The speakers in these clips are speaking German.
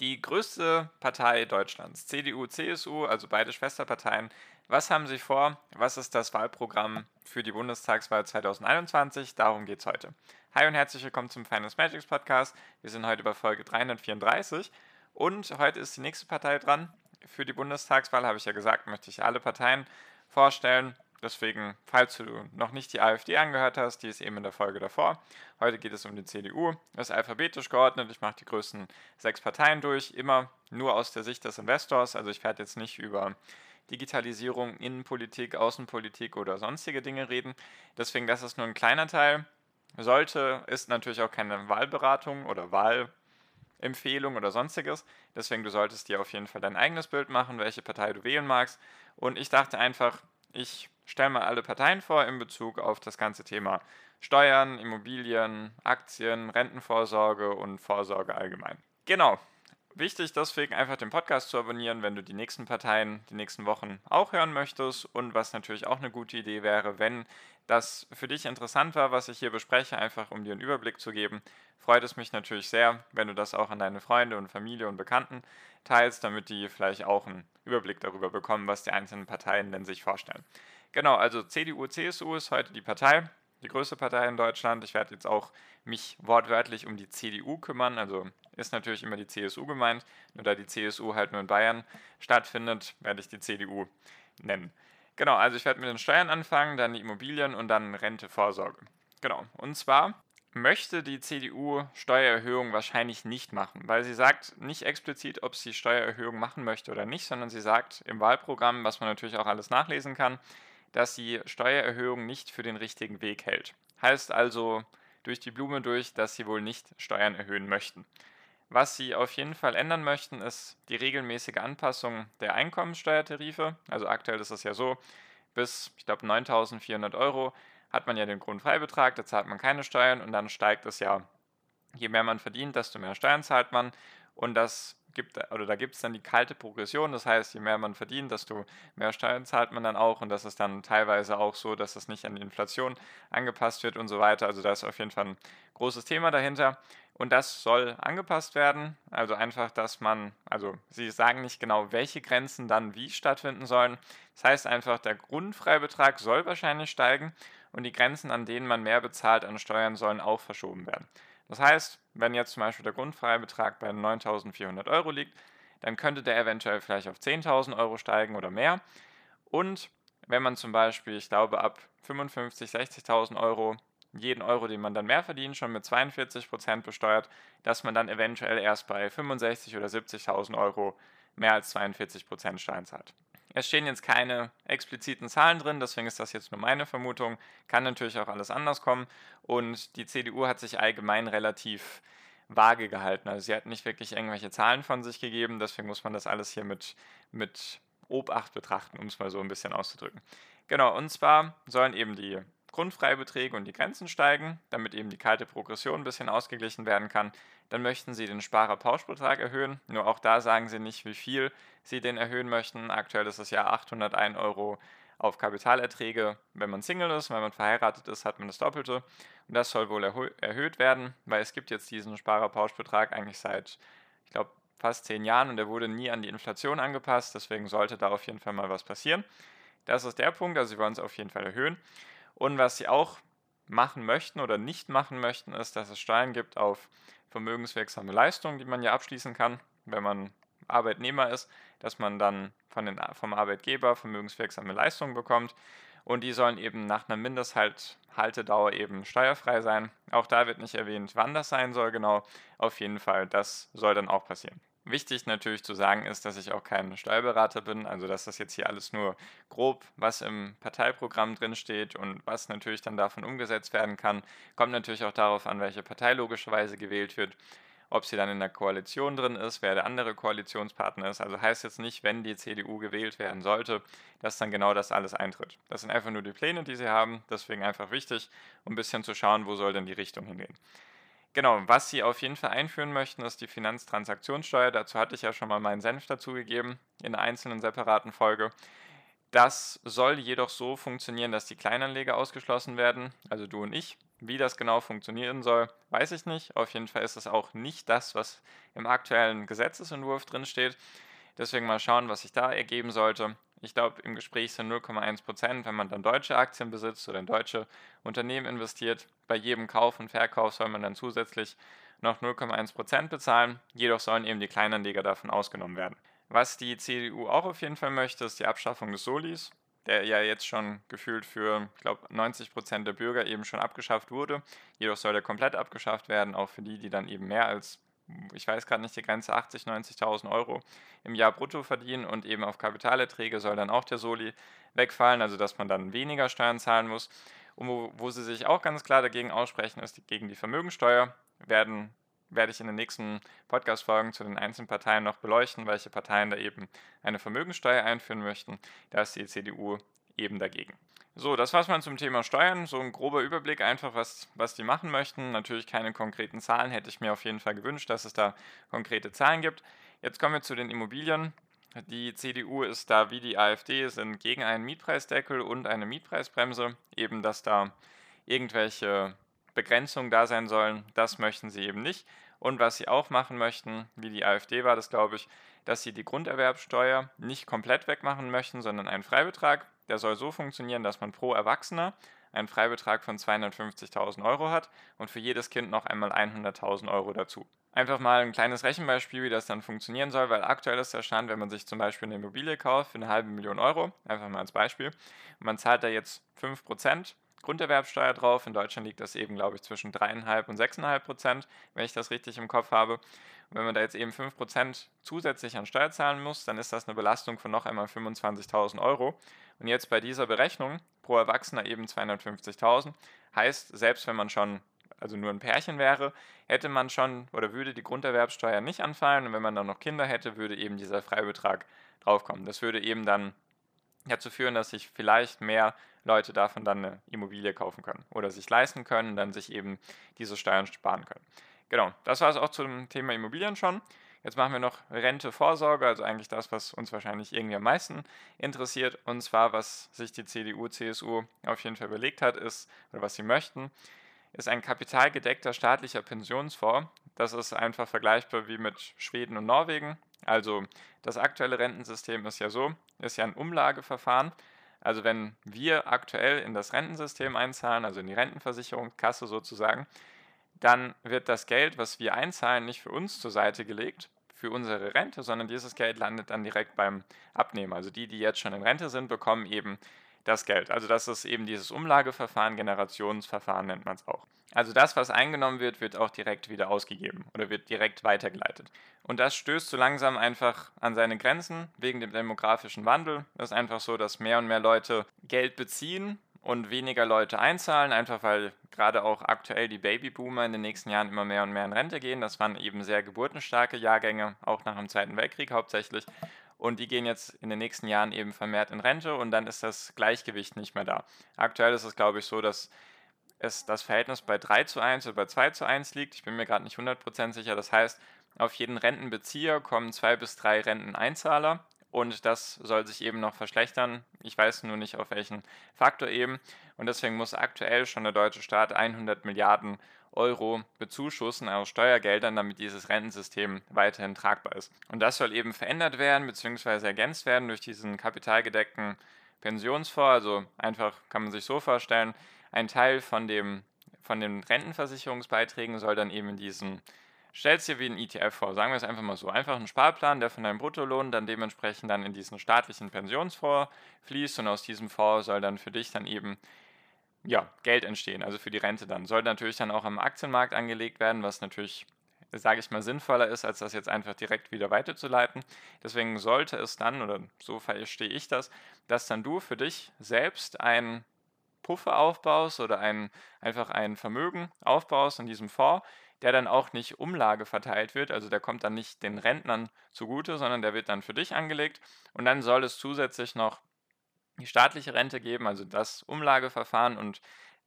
Die größte Partei Deutschlands, CDU, CSU, also beide Schwesterparteien, was haben sie vor? Was ist das Wahlprogramm für die Bundestagswahl 2021? Darum geht es heute. Hi und herzlich willkommen zum Finance Magics Podcast. Wir sind heute bei Folge 334 und heute ist die nächste Partei dran. Für die Bundestagswahl habe ich ja gesagt, möchte ich alle Parteien vorstellen. Deswegen, falls du noch nicht die AfD angehört hast, die ist eben in der Folge davor. Heute geht es um die CDU. Das ist alphabetisch geordnet. Ich mache die größten sechs Parteien durch, immer nur aus der Sicht des Investors. Also ich werde jetzt nicht über Digitalisierung, Innenpolitik, Außenpolitik oder sonstige Dinge reden. Deswegen, das ist nur ein kleiner Teil. Sollte, ist natürlich auch keine Wahlberatung oder Wahlempfehlung oder sonstiges. Deswegen, du solltest dir auf jeden Fall dein eigenes Bild machen, welche Partei du wählen magst. Und ich dachte einfach, ich stelle mal alle Parteien vor in Bezug auf das ganze Thema Steuern, Immobilien, Aktien, Rentenvorsorge und Vorsorge allgemein. Genau. Wichtig deswegen einfach den Podcast zu abonnieren, wenn du die nächsten Parteien die nächsten Wochen auch hören möchtest und was natürlich auch eine gute Idee wäre, wenn das für dich interessant war, was ich hier bespreche, einfach um dir einen Überblick zu geben, freut es mich natürlich sehr, wenn du das auch an deine Freunde und Familie und Bekannten teilst, damit die vielleicht auch einen Überblick darüber bekommen, was die einzelnen Parteien denn sich vorstellen. Genau, also CDU, CSU ist heute die Partei, die größte Partei in Deutschland. Ich werde jetzt auch mich wortwörtlich um die CDU kümmern, also ist natürlich immer die CSU gemeint, nur da die CSU halt nur in Bayern stattfindet, werde ich die CDU nennen. Genau, also ich werde mit den Steuern anfangen, dann die Immobilien und dann Rente, Vorsorge. Genau, und zwar möchte die CDU Steuererhöhung wahrscheinlich nicht machen, weil sie sagt nicht explizit, ob sie Steuererhöhung machen möchte oder nicht, sondern sie sagt im Wahlprogramm, was man natürlich auch alles nachlesen kann, dass sie Steuererhöhung nicht für den richtigen Weg hält. Heißt also durch die Blume durch, dass sie wohl nicht Steuern erhöhen möchten. Was sie auf jeden Fall ändern möchten, ist die regelmäßige Anpassung der Einkommensteuertarife. Also aktuell ist es ja so, bis, ich glaube, 9.400 Euro hat man ja den Grundfreibetrag, da zahlt man keine Steuern und dann steigt es ja, je mehr man verdient, desto mehr Steuern zahlt man. Und das gibt, oder da gibt es dann die kalte Progression, das heißt, je mehr man verdient, desto mehr Steuern zahlt man dann auch und das ist dann teilweise auch so, dass es nicht an die Inflation angepasst wird und so weiter. Also da ist auf jeden Fall ein großes Thema dahinter und das soll angepasst werden. Also einfach, dass man, also sie sagen nicht genau, welche Grenzen dann wie stattfinden sollen. Das heißt einfach, der Grundfreibetrag soll wahrscheinlich steigen und die Grenzen, an denen man mehr bezahlt an Steuern, sollen auch verschoben werden. Das heißt, wenn jetzt zum Beispiel der Grundfreibetrag bei 9.400 Euro liegt, dann könnte der eventuell vielleicht auf 10.000 Euro steigen oder mehr. Und wenn man zum Beispiel, ich glaube, ab 55.000, 60.000 Euro jeden Euro, den man dann mehr verdient, schon mit 42% besteuert, dass man dann eventuell erst bei 65.000 oder 70.000 Euro mehr als 42% Steuern zahlt. Es stehen jetzt keine expliziten Zahlen drin, deswegen ist das jetzt nur meine Vermutung. Kann natürlich auch alles anders kommen. Und die CDU hat sich allgemein relativ vage gehalten. Also sie hat nicht wirklich irgendwelche Zahlen von sich gegeben, deswegen muss man das alles hier mit, mit Obacht betrachten, um es mal so ein bisschen auszudrücken. Genau, und zwar sollen eben die Grundfreibeträge und die Grenzen steigen, damit eben die kalte Progression ein bisschen ausgeglichen werden kann. Dann möchten Sie den Sparerpauschbetrag erhöhen. Nur auch da sagen Sie nicht, wie viel Sie den erhöhen möchten. Aktuell ist es ja 801 Euro auf Kapitalerträge, wenn man Single ist. Wenn man verheiratet ist, hat man das Doppelte. Und das soll wohl erhöht werden, weil es gibt jetzt diesen Sparerpauschbetrag eigentlich seit, ich glaube, fast zehn Jahren und der wurde nie an die Inflation angepasst. Deswegen sollte da auf jeden Fall mal was passieren. Das ist der Punkt, also sie wollen es auf jeden Fall erhöhen. Und was sie auch machen möchten oder nicht machen möchten, ist, dass es Steuern gibt auf vermögenswirksame Leistungen, die man ja abschließen kann, wenn man Arbeitnehmer ist, dass man dann von den, vom Arbeitgeber vermögenswirksame Leistungen bekommt. Und die sollen eben nach einer Mindesthaltedauer eben steuerfrei sein. Auch da wird nicht erwähnt, wann das sein soll genau. Auf jeden Fall, das soll dann auch passieren. Wichtig natürlich zu sagen ist, dass ich auch kein Steuerberater bin, also dass das jetzt hier alles nur grob, was im Parteiprogramm drin steht und was natürlich dann davon umgesetzt werden kann, kommt natürlich auch darauf an, welche Partei logischerweise gewählt wird. ob sie dann in der Koalition drin ist, wer der andere Koalitionspartner ist. Also heißt jetzt nicht, wenn die CDU gewählt werden sollte, dass dann genau das alles eintritt. Das sind einfach nur die Pläne, die sie haben, deswegen einfach wichtig, um ein bisschen zu schauen, wo soll denn die Richtung hingehen. Genau, was sie auf jeden Fall einführen möchten, ist die Finanztransaktionssteuer. Dazu hatte ich ja schon mal meinen Senf dazugegeben in einer einzelnen separaten Folge. Das soll jedoch so funktionieren, dass die Kleinanleger ausgeschlossen werden, also du und ich. Wie das genau funktionieren soll, weiß ich nicht. Auf jeden Fall ist es auch nicht das, was im aktuellen Gesetzesentwurf drin steht. Deswegen mal schauen, was sich da ergeben sollte. Ich glaube, im Gespräch sind 0,1 Prozent, wenn man dann deutsche Aktien besitzt oder in deutsche Unternehmen investiert. Bei jedem Kauf und Verkauf soll man dann zusätzlich noch 0,1 Prozent bezahlen. Jedoch sollen eben die Kleinanleger davon ausgenommen werden. Was die CDU auch auf jeden Fall möchte, ist die Abschaffung des Solis, der ja jetzt schon gefühlt für, ich glaube, 90 Prozent der Bürger eben schon abgeschafft wurde. Jedoch soll der komplett abgeschafft werden, auch für die, die dann eben mehr als, ich weiß gerade nicht die Grenze, 80, 90.000 Euro im Jahr brutto verdienen und eben auf Kapitalerträge soll dann auch der Soli wegfallen, also dass man dann weniger Steuern zahlen muss. Und wo, wo sie sich auch ganz klar dagegen aussprechen, ist die, gegen die Vermögensteuer, werden werde ich in den nächsten Podcast-Folgen zu den einzelnen Parteien noch beleuchten, welche Parteien da eben eine Vermögenssteuer einführen möchten. Da ist die CDU eben dagegen. So, das war's mal zum Thema Steuern. So ein grober Überblick einfach, was, was die machen möchten. Natürlich keine konkreten Zahlen, hätte ich mir auf jeden Fall gewünscht, dass es da konkrete Zahlen gibt. Jetzt kommen wir zu den Immobilien. Die CDU ist da wie die AfD, sind gegen einen Mietpreisdeckel und eine Mietpreisbremse. Eben, dass da irgendwelche Begrenzungen da sein sollen, das möchten sie eben nicht. Und was sie auch machen möchten, wie die AfD war das, glaube ich, dass sie die Grunderwerbsteuer nicht komplett wegmachen möchten, sondern einen Freibetrag. Der soll so funktionieren, dass man pro Erwachsener einen Freibetrag von 250.000 Euro hat und für jedes Kind noch einmal 100.000 Euro dazu. Einfach mal ein kleines Rechenbeispiel, wie das dann funktionieren soll, weil aktuell ist der Stand, wenn man sich zum Beispiel eine Immobilie kauft für eine halbe Million Euro, einfach mal als Beispiel, und man zahlt da jetzt 5%, Grunderwerbsteuer drauf. In Deutschland liegt das eben, glaube ich, zwischen 3,5 und 6,5 Prozent, wenn ich das richtig im Kopf habe. Und wenn man da jetzt eben 5 Prozent zusätzlich an Steuer zahlen muss, dann ist das eine Belastung von noch einmal 25.000 Euro. Und jetzt bei dieser Berechnung pro Erwachsener eben 250.000. Heißt, selbst wenn man schon also nur ein Pärchen wäre, hätte man schon oder würde die Grunderwerbsteuer nicht anfallen und wenn man dann noch Kinder hätte, würde eben dieser Freibetrag draufkommen. Das würde eben dann dazu führen, dass sich vielleicht mehr Leute davon dann eine Immobilie kaufen können oder sich leisten können und dann sich eben diese Steuern sparen können. Genau, das war es auch zum Thema Immobilien schon. Jetzt machen wir noch Rente, Vorsorge, also eigentlich das, was uns wahrscheinlich irgendwie am meisten interessiert. Und zwar, was sich die CDU, CSU auf jeden Fall überlegt hat, ist, oder was sie möchten, ist ein kapitalgedeckter staatlicher Pensionsfonds. Das ist einfach vergleichbar wie mit Schweden und Norwegen. Also das aktuelle Rentensystem ist ja so, ist ja ein Umlageverfahren. Also wenn wir aktuell in das Rentensystem einzahlen, also in die Rentenversicherungskasse sozusagen, dann wird das Geld, was wir einzahlen, nicht für uns zur Seite gelegt, für unsere Rente, sondern dieses Geld landet dann direkt beim Abnehmer. Also die, die jetzt schon in Rente sind, bekommen eben das Geld. Also das ist eben dieses Umlageverfahren, Generationsverfahren nennt man es auch. Also das, was eingenommen wird, wird auch direkt wieder ausgegeben oder wird direkt weitergeleitet. Und das stößt so langsam einfach an seine Grenzen wegen dem demografischen Wandel. Es ist einfach so, dass mehr und mehr Leute Geld beziehen und weniger Leute einzahlen, einfach weil gerade auch aktuell die Babyboomer in den nächsten Jahren immer mehr und mehr in Rente gehen. Das waren eben sehr geburtenstarke Jahrgänge, auch nach dem Zweiten Weltkrieg hauptsächlich und die gehen jetzt in den nächsten Jahren eben vermehrt in Rente und dann ist das Gleichgewicht nicht mehr da. Aktuell ist es, glaube ich, so, dass es das Verhältnis bei 3 zu 1 oder bei 2 zu 1 liegt. Ich bin mir gerade nicht 100% sicher. Das heißt, auf jeden Rentenbezieher kommen zwei bis drei Renteneinzahler und das soll sich eben noch verschlechtern. Ich weiß nur nicht auf welchen Faktor eben und deswegen muss aktuell schon der deutsche Staat 100 Milliarden Euro bezuschussen aus Steuergeldern, damit dieses Rentensystem weiterhin tragbar ist. Und das soll eben verändert werden bzw. ergänzt werden durch diesen kapitalgedeckten Pensionsfonds. Also einfach kann man sich so vorstellen, ein Teil von, dem, von den Rentenversicherungsbeiträgen soll dann eben in diesen Stellst dir wie ein ETF vor, sagen wir es einfach mal so. Einfach ein Sparplan, der von deinem Bruttolohn dann dementsprechend dann in diesen staatlichen Pensionsfonds fließt und aus diesem Fonds soll dann für dich dann eben ja, Geld entstehen, also für die Rente dann. Soll natürlich dann auch am Aktienmarkt angelegt werden, was natürlich, sage ich mal, sinnvoller ist, als das jetzt einfach direkt wieder weiterzuleiten. Deswegen sollte es dann, oder so verstehe ich das, dass dann du für dich selbst ein Puffer aufbaust oder ein, einfach ein Vermögen aufbaust in diesem Fonds, der dann auch nicht Umlage verteilt wird, also der kommt dann nicht den Rentnern zugute, sondern der wird dann für dich angelegt und dann soll es zusätzlich noch die staatliche Rente geben, also das Umlageverfahren und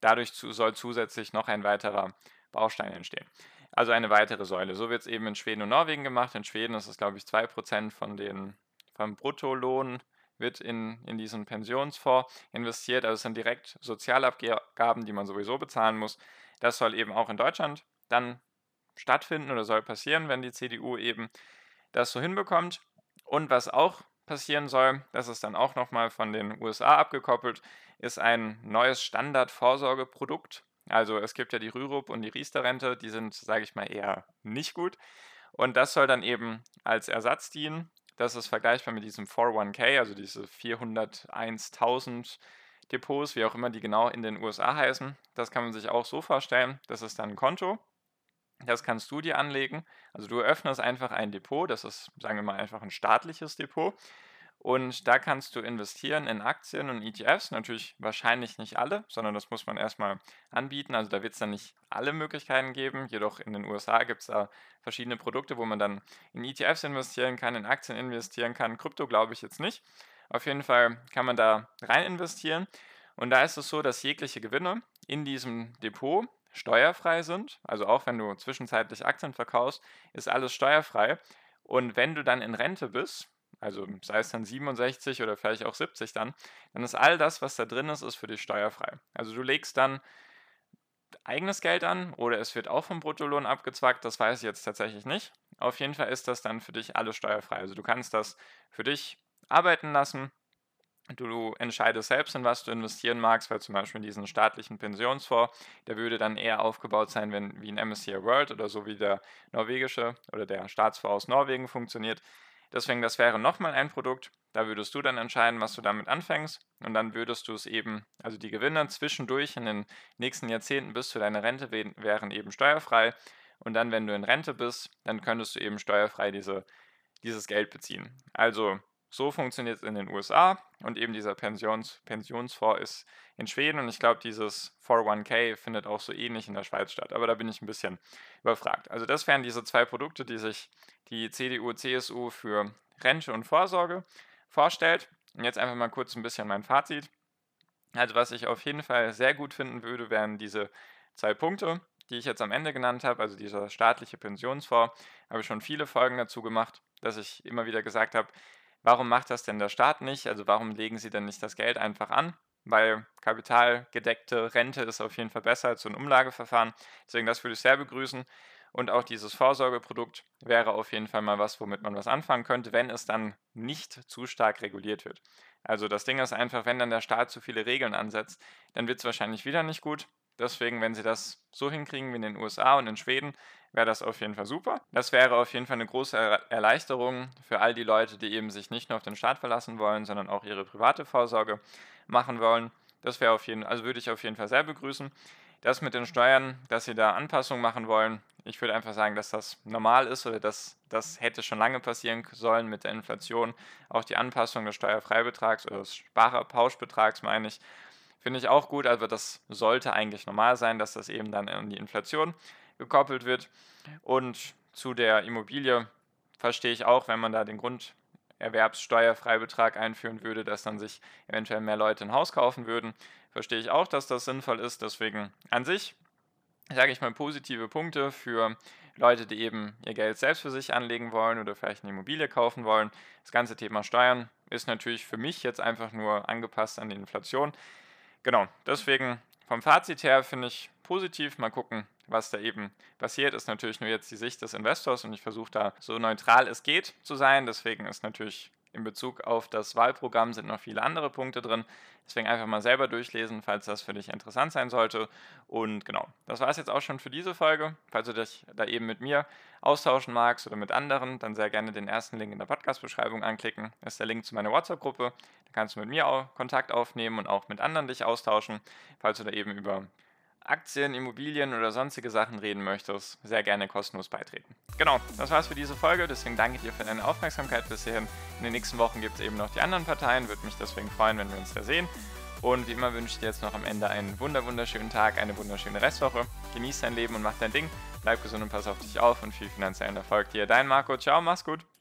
dadurch soll zusätzlich noch ein weiterer Baustein entstehen. Also eine weitere Säule. So wird es eben in Schweden und Norwegen gemacht. In Schweden ist es, glaube ich, 2% von den, vom Bruttolohn wird in, in diesen Pensionsfonds investiert. Also es sind direkt Sozialabgaben, die man sowieso bezahlen muss. Das soll eben auch in Deutschland dann stattfinden oder soll passieren, wenn die CDU eben das so hinbekommt. Und was auch passieren soll, das ist dann auch nochmal von den USA abgekoppelt, ist ein neues Standardvorsorgeprodukt. Also es gibt ja die Rürup und die Riester-Rente, die sind, sage ich mal, eher nicht gut. Und das soll dann eben als Ersatz dienen. Das ist vergleichbar mit diesem 401k, also diese 401.000 Depots, wie auch immer die genau in den USA heißen. Das kann man sich auch so vorstellen. Das ist dann ein Konto. Das kannst du dir anlegen. Also du eröffnest einfach ein Depot. Das ist, sagen wir mal, einfach ein staatliches Depot. Und da kannst du investieren in Aktien und ETFs. Natürlich wahrscheinlich nicht alle, sondern das muss man erstmal anbieten. Also da wird es dann nicht alle Möglichkeiten geben. Jedoch in den USA gibt es da verschiedene Produkte, wo man dann in ETFs investieren kann, in Aktien investieren kann. Krypto glaube ich jetzt nicht. Auf jeden Fall kann man da rein investieren. Und da ist es so, dass jegliche Gewinne in diesem Depot steuerfrei sind. Also auch wenn du zwischenzeitlich Aktien verkaufst, ist alles steuerfrei. Und wenn du dann in Rente bist, also sei es dann 67 oder vielleicht auch 70 dann, dann ist all das, was da drin ist, ist für dich steuerfrei. Also du legst dann eigenes Geld an oder es wird auch vom Bruttolohn abgezwackt, das weiß ich jetzt tatsächlich nicht. Auf jeden Fall ist das dann für dich alles steuerfrei. Also du kannst das für dich arbeiten lassen. Du entscheidest selbst, in was du investieren magst, weil zum Beispiel in diesen staatlichen Pensionsfonds, der würde dann eher aufgebaut sein, wenn wie ein MSCI World oder so wie der norwegische oder der Staatsfonds aus Norwegen funktioniert. Deswegen, das wäre nochmal ein Produkt. Da würdest du dann entscheiden, was du damit anfängst. Und dann würdest du es eben, also die Gewinne zwischendurch in den nächsten Jahrzehnten bis zu deiner Rente wären eben steuerfrei. Und dann, wenn du in Rente bist, dann könntest du eben steuerfrei diese, dieses Geld beziehen. Also so funktioniert es in den USA und eben dieser Pensions, Pensionsfonds ist in Schweden und ich glaube, dieses 401k findet auch so ähnlich in der Schweiz statt. Aber da bin ich ein bisschen überfragt. Also das wären diese zwei Produkte, die sich die CDU, CSU für Rente und Vorsorge vorstellt. Und jetzt einfach mal kurz ein bisschen mein Fazit. Also was ich auf jeden Fall sehr gut finden würde, wären diese zwei Punkte, die ich jetzt am Ende genannt habe, also dieser staatliche Pensionsfonds, habe ich schon viele Folgen dazu gemacht, dass ich immer wieder gesagt habe, Warum macht das denn der Staat nicht? Also warum legen sie denn nicht das Geld einfach an? Weil kapitalgedeckte Rente ist auf jeden Fall besser als so ein Umlageverfahren. Deswegen das würde ich sehr begrüßen. Und auch dieses Vorsorgeprodukt wäre auf jeden Fall mal was, womit man was anfangen könnte, wenn es dann nicht zu stark reguliert wird. Also das Ding ist einfach, wenn dann der Staat zu viele Regeln ansetzt, dann wird es wahrscheinlich wieder nicht gut. Deswegen, wenn sie das so hinkriegen wie in den USA und in Schweden, wäre das auf jeden Fall super. Das wäre auf jeden Fall eine große Erleichterung für all die Leute, die eben sich nicht nur auf den Staat verlassen wollen, sondern auch ihre private Vorsorge machen wollen. Das wäre auf jeden also würde ich auf jeden Fall sehr begrüßen. Das mit den Steuern, dass sie da Anpassungen machen wollen, ich würde einfach sagen, dass das normal ist oder dass das hätte schon lange passieren sollen mit der Inflation. Auch die Anpassung des Steuerfreibetrags oder des Sparerpauschbetrags meine ich, finde ich auch gut. Also das sollte eigentlich normal sein, dass das eben dann an die Inflation gekoppelt wird. Und zu der Immobilie verstehe ich auch, wenn man da den Grunderwerbssteuerfreibetrag einführen würde, dass dann sich eventuell mehr Leute ein Haus kaufen würden. Verstehe ich auch, dass das sinnvoll ist. Deswegen an sich, sage ich mal, positive Punkte für Leute, die eben ihr Geld selbst für sich anlegen wollen oder vielleicht eine Immobilie kaufen wollen. Das ganze Thema Steuern ist natürlich für mich jetzt einfach nur angepasst an die Inflation. Genau, deswegen vom Fazit her finde ich positiv. Mal gucken, was da eben passiert, ist natürlich nur jetzt die Sicht des Investors und ich versuche da so neutral es geht zu sein. Deswegen ist natürlich in Bezug auf das Wahlprogramm sind noch viele andere Punkte drin. Deswegen einfach mal selber durchlesen, falls das für dich interessant sein sollte. Und genau, das war es jetzt auch schon für diese Folge. Falls du dich da eben mit mir austauschen magst oder mit anderen, dann sehr gerne den ersten Link in der Podcast-Beschreibung anklicken. Das ist der Link zu meiner WhatsApp-Gruppe. Da kannst du mit mir auch Kontakt aufnehmen und auch mit anderen dich austauschen, falls du da eben über Aktien, Immobilien oder sonstige Sachen reden möchtest, sehr gerne kostenlos beitreten. Genau, das war's für diese Folge. Deswegen danke dir für deine Aufmerksamkeit bis hierhin. In den nächsten Wochen gibt es eben noch die anderen Parteien. Würde mich deswegen freuen, wenn wir uns da sehen. Und wie immer wünsche ich dir jetzt noch am Ende einen wunderschönen Tag, eine wunderschöne Restwoche. Genieß dein Leben und mach dein Ding. Bleib gesund und pass auf dich auf und viel finanziellen Erfolg dir. Dein Marco, ciao, mach's gut.